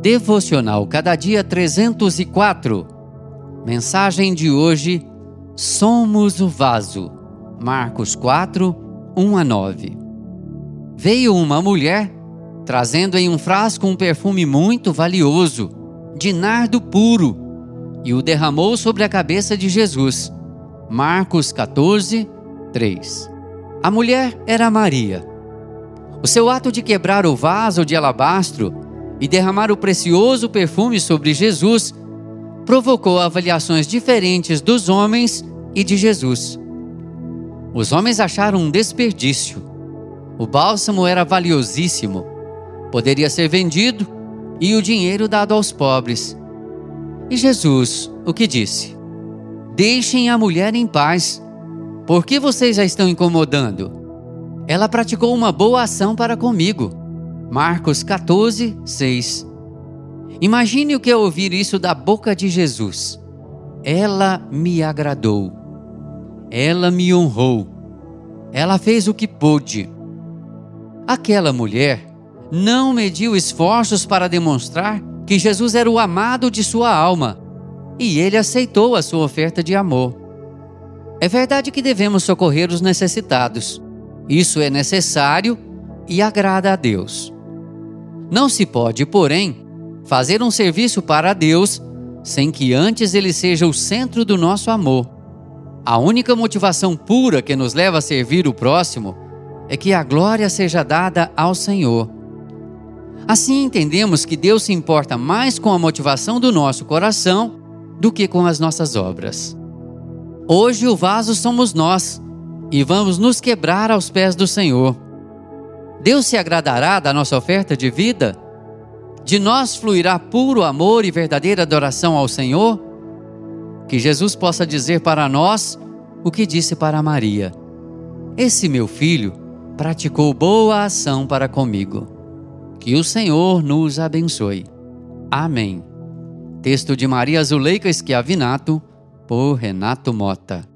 Devocional Cada Dia 304. Mensagem de hoje: Somos o vaso. Marcos 4, 1 a 9. Veio uma mulher trazendo em um frasco um perfume muito valioso, de nardo puro, e o derramou sobre a cabeça de Jesus. Marcos 14, 3. A mulher era Maria. O seu ato de quebrar o vaso de alabastro e derramar o precioso perfume sobre Jesus provocou avaliações diferentes dos homens e de Jesus. Os homens acharam um desperdício. O bálsamo era valiosíssimo, poderia ser vendido e o dinheiro dado aos pobres. E Jesus, o que disse? Deixem a mulher em paz. Por que vocês a estão incomodando? Ela praticou uma boa ação para comigo. Marcos 14, 6. Imagine o que é ouvir isso da boca de Jesus. Ela me agradou. Ela me honrou. Ela fez o que pôde. Aquela mulher não mediu esforços para demonstrar que Jesus era o amado de sua alma e ele aceitou a sua oferta de amor. É verdade que devemos socorrer os necessitados. Isso é necessário e agrada a Deus. Não se pode, porém, fazer um serviço para Deus sem que antes ele seja o centro do nosso amor. A única motivação pura que nos leva a servir o próximo é que a glória seja dada ao Senhor. Assim entendemos que Deus se importa mais com a motivação do nosso coração do que com as nossas obras. Hoje o vaso somos nós e vamos nos quebrar aos pés do Senhor. Deus se agradará da nossa oferta de vida? De nós fluirá puro amor e verdadeira adoração ao Senhor? Que Jesus possa dizer para nós o que disse para Maria: Esse meu filho praticou boa ação para comigo. Que o Senhor nos abençoe. Amém. Texto de Maria Zuleika Schiavinato, por Renato Mota.